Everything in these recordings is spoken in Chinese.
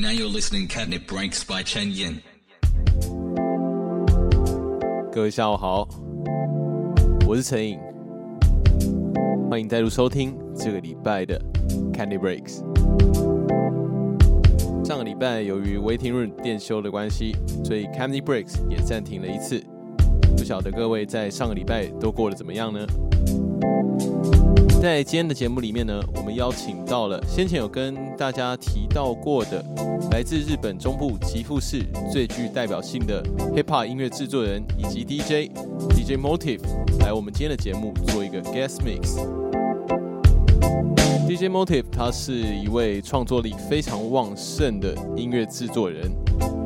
Now you're listening Catnip Breaks by Chen Yin. 各位下午好，我是陈颖，欢迎再度收听这个礼拜的 Candy Breaks。上个礼拜由于 Waiting Room 电休的关系，所以 Candy Breaks 也暂停了一次。不晓得各位在上个礼拜都过得怎么样呢？在今天的节目里面呢，我们邀请到了先前有跟大家提到过的，来自日本中部岐阜市最具代表性的 hip hop 音乐制作人以及 DJ DJ Motive 来我们今天的节目做一个 guest mix。DJ Motive 他是一位创作力非常旺盛的音乐制作人，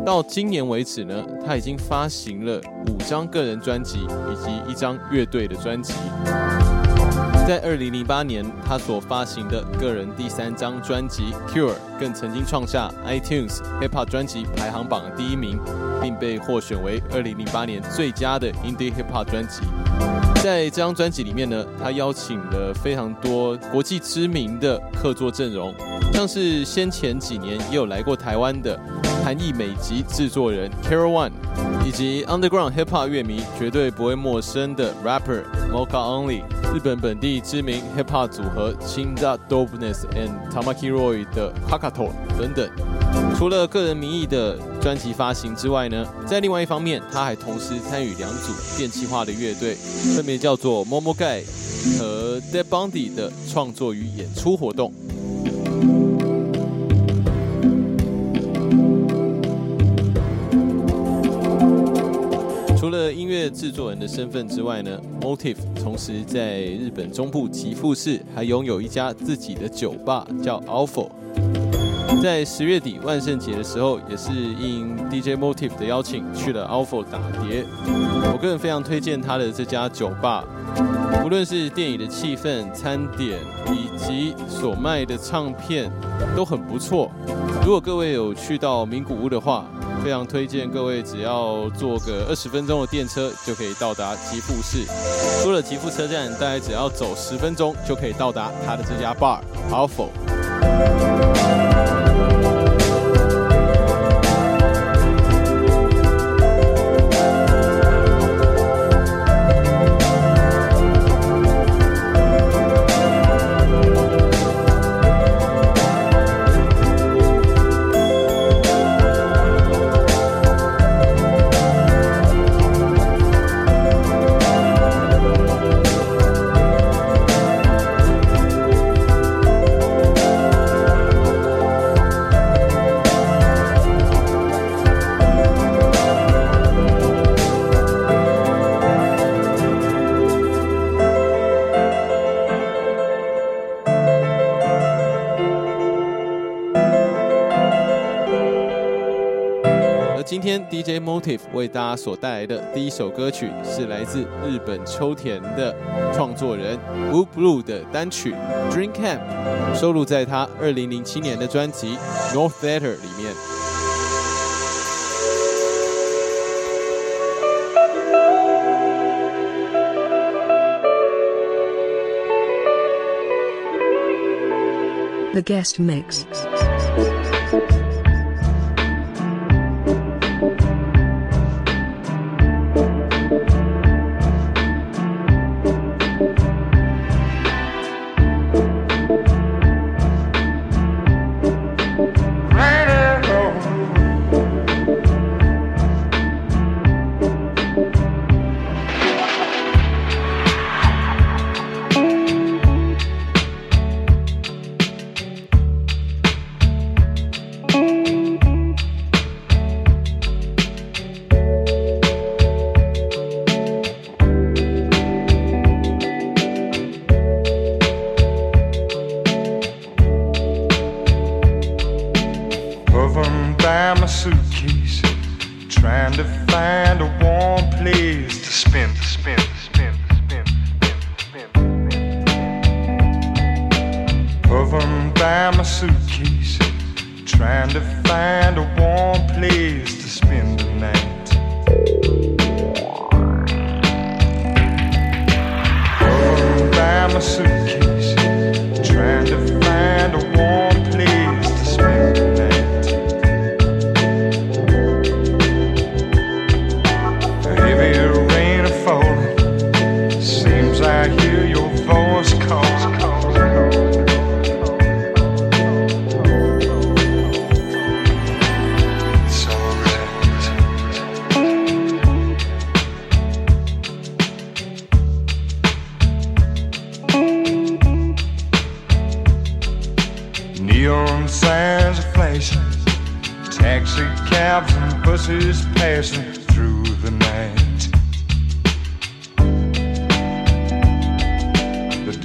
到今年为止呢，他已经发行了五张个人专辑以及一张乐队的专辑。在二零零八年，他所发行的个人第三张专辑《Cure》更曾经创下 iTunes Hip Hop 专辑排行榜第一名，并被获选为二零零八年最佳的 Indie Hip Hop 专辑。在这张专辑里面呢，他邀请了非常多国际知名的客座阵容，像是先前几年也有来过台湾的韩裔美籍制作人 Caro One，以及 Underground Hip Hop 乐迷绝对不会陌生的 Rapper Mocha Only。日本本地知名 hip hop 组合 Chinza Dopeness and Tamaki Roy 的 Kakato 等等。除了个人名义的专辑发行之外呢，在另外一方面，他还同时参与两组电气化的乐队，分别叫做 Momo Guy 和 Dead Bondy” 的创作与演出活动。除了音乐制作人的身份之外呢，Motive 同时在日本中部岐阜市还拥有一家自己的酒吧，叫 Alpha。在十月底万圣节的时候，也是应 DJ Motive 的邀请去了 Alpha 打碟。我个人非常推荐他的这家酒吧，无论是电影的气氛、餐点以及所卖的唱片都很不错。如果各位有去到名古屋的话，非常推荐各位，只要坐个二十分钟的电车就可以到达吉富市。出了吉富车站，大概只要走十分钟就可以到达他的这家 bar Alpha。Motive 为大家所带来的第一首歌曲是来自日本秋田的创作人 Wu Blue 的单曲 Dream Camp，收录在他二零零七年的专辑 North Theater 里面。The guest mix.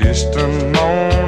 distant moan.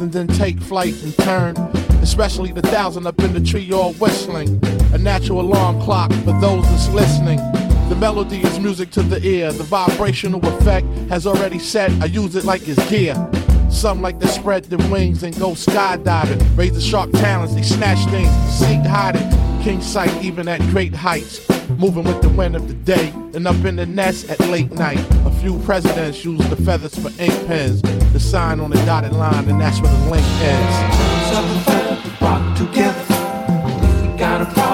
And then take flight and turn. Especially the thousand up in the tree all whistling. A natural alarm clock for those that's listening. The melody is music to the ear. The vibrational effect has already set. I use it like it's gear. Some like to spread their wings and go skydiving. Raise the sharp talents, they snatch things, seek hiding. King sight even at great heights. Moving with the wind of the day and up in the nest at late night. Few presidents use the feathers for ink pens. The sign on the dotted line, and that's where the link ends. Feather we rock together. If we got a problem,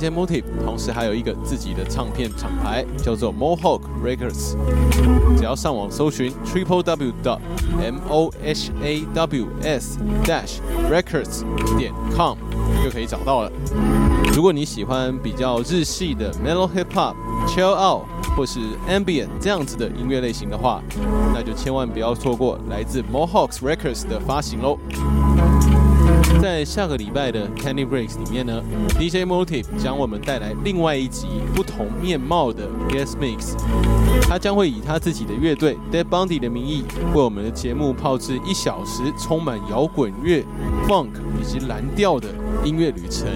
，DJ Motive 同时还有一个自己的唱片厂牌，叫做 Mohawk Records。只要上网搜寻 triple w dot m o h a w s dash records 点 com 就可以找到了。如果你喜欢比较日系的 mel Hip Hop、Chill Out 或是 Ambient 这样子的音乐类型的话，那就千万不要错过来自 Mohawk Records 的发行喽。在下个礼拜的 Candy Breaks 里面呢，DJ Motive 将我们带来另外一集不同面貌的 Guest Mix。他将会以他自己的乐队 Dead Bundy 的名义，为我们的节目炮制一小时充满摇滚乐、Funk 以及蓝调的音乐旅程。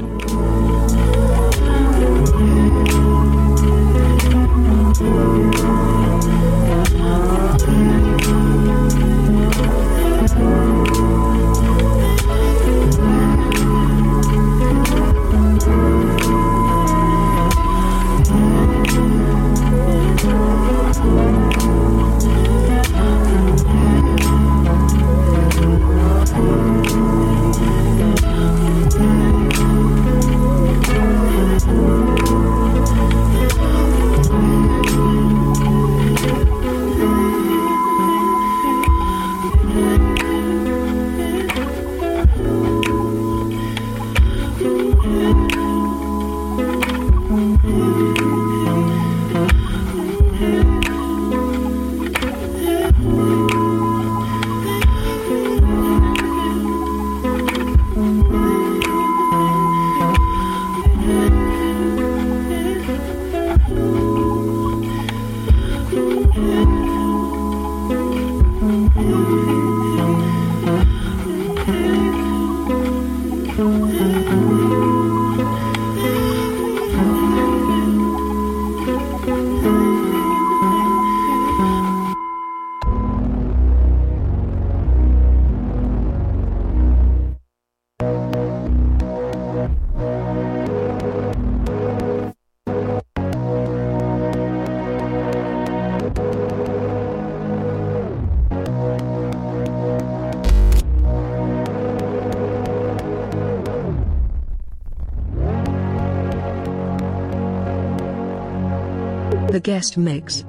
The guest mix.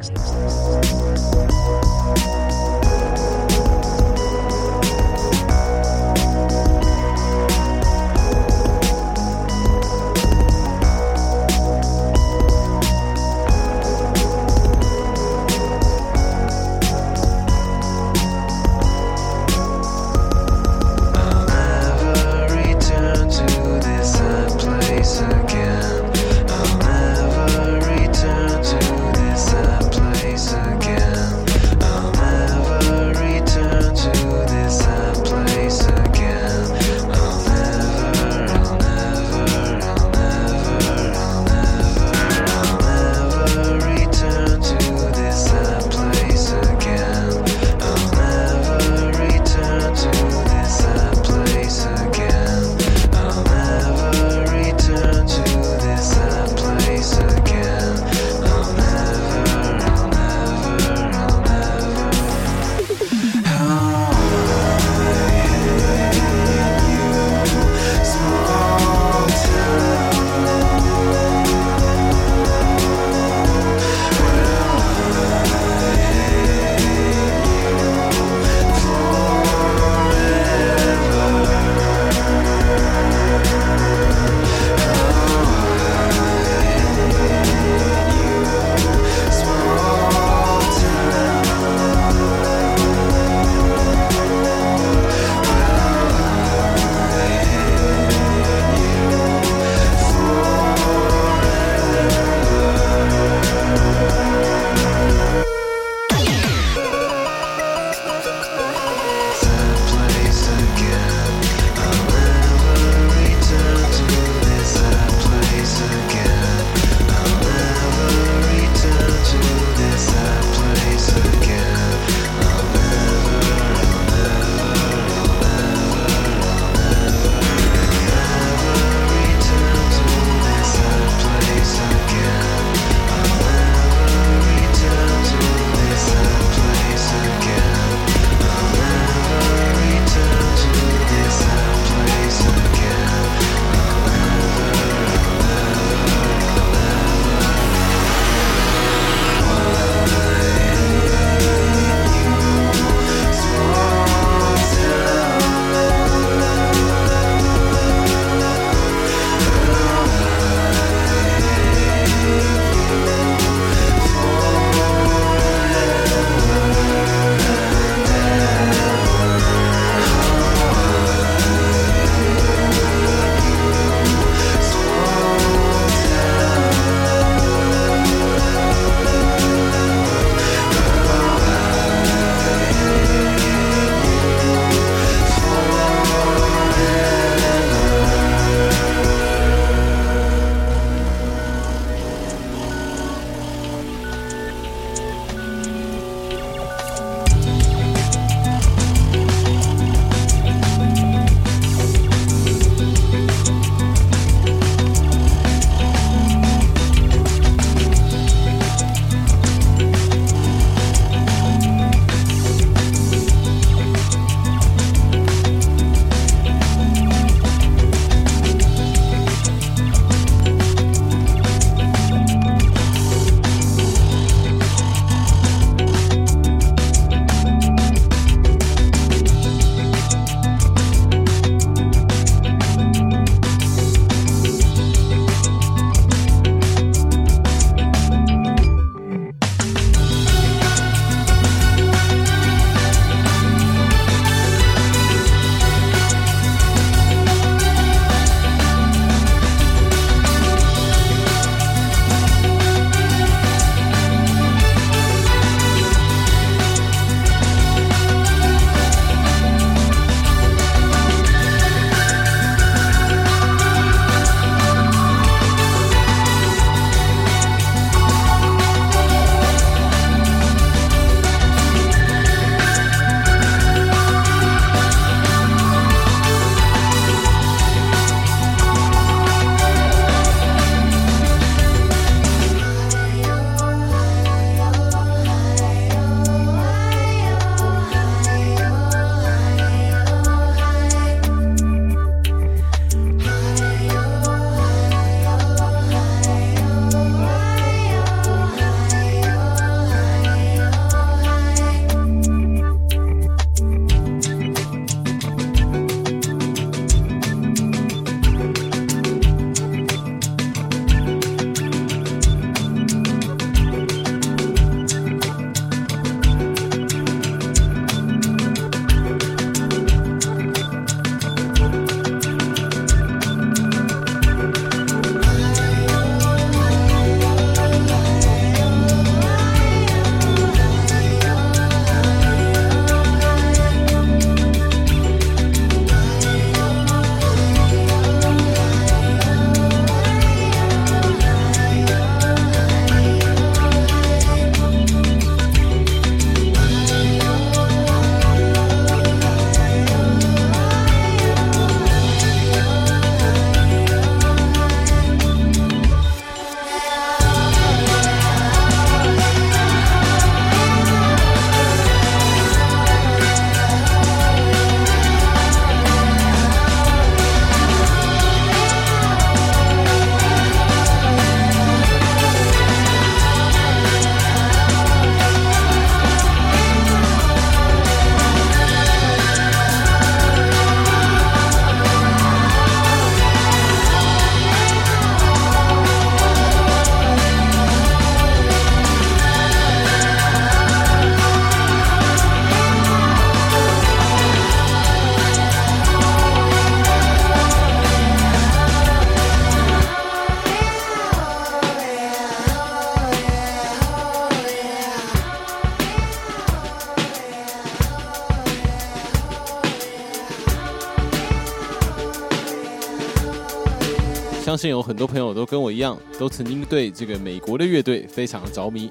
相信有很多朋友都跟我一样，都曾经对这个美国的乐队非常着迷。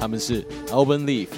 他们是 Alban Leaf。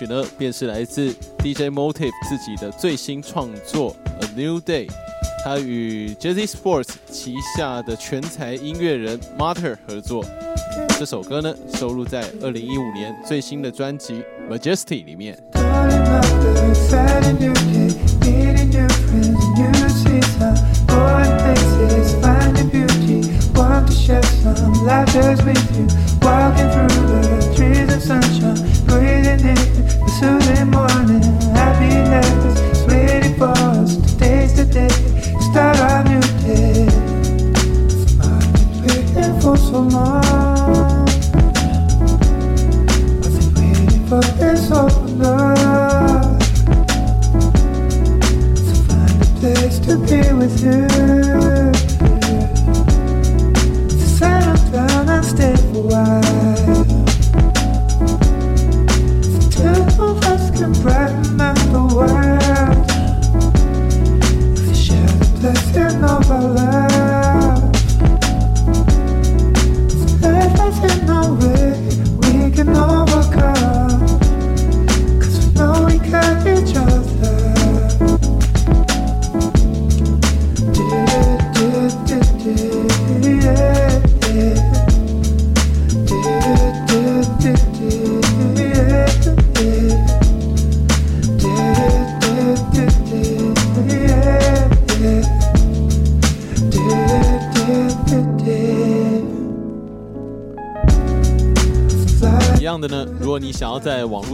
曲呢，便是来自 DJ Motive 自己的最新创作《A New Day》，他与 Jazzie Sports 旗下的全才音乐人 Marter 合作。这首歌呢，收录在二零一五年最新的专辑《Majesty》里面。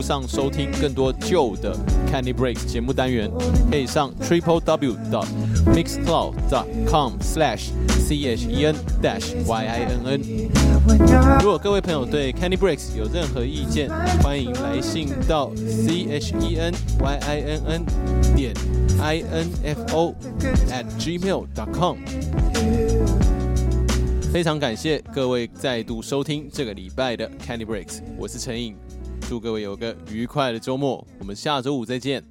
上收听更多旧的 Candy Breaks 节目单元，可以上 triple w dot mixcloud dot com slash c h e n dash y i n n。如果各位朋友对 Candy Breaks 有任何意见，欢迎来信到 c h e n y i n n 点 i n f o at gmail dot com。非常感谢各位再度收听这个礼拜的 Candy Breaks，我是陈颖，祝各位有个愉快的周末，我们下周五再见。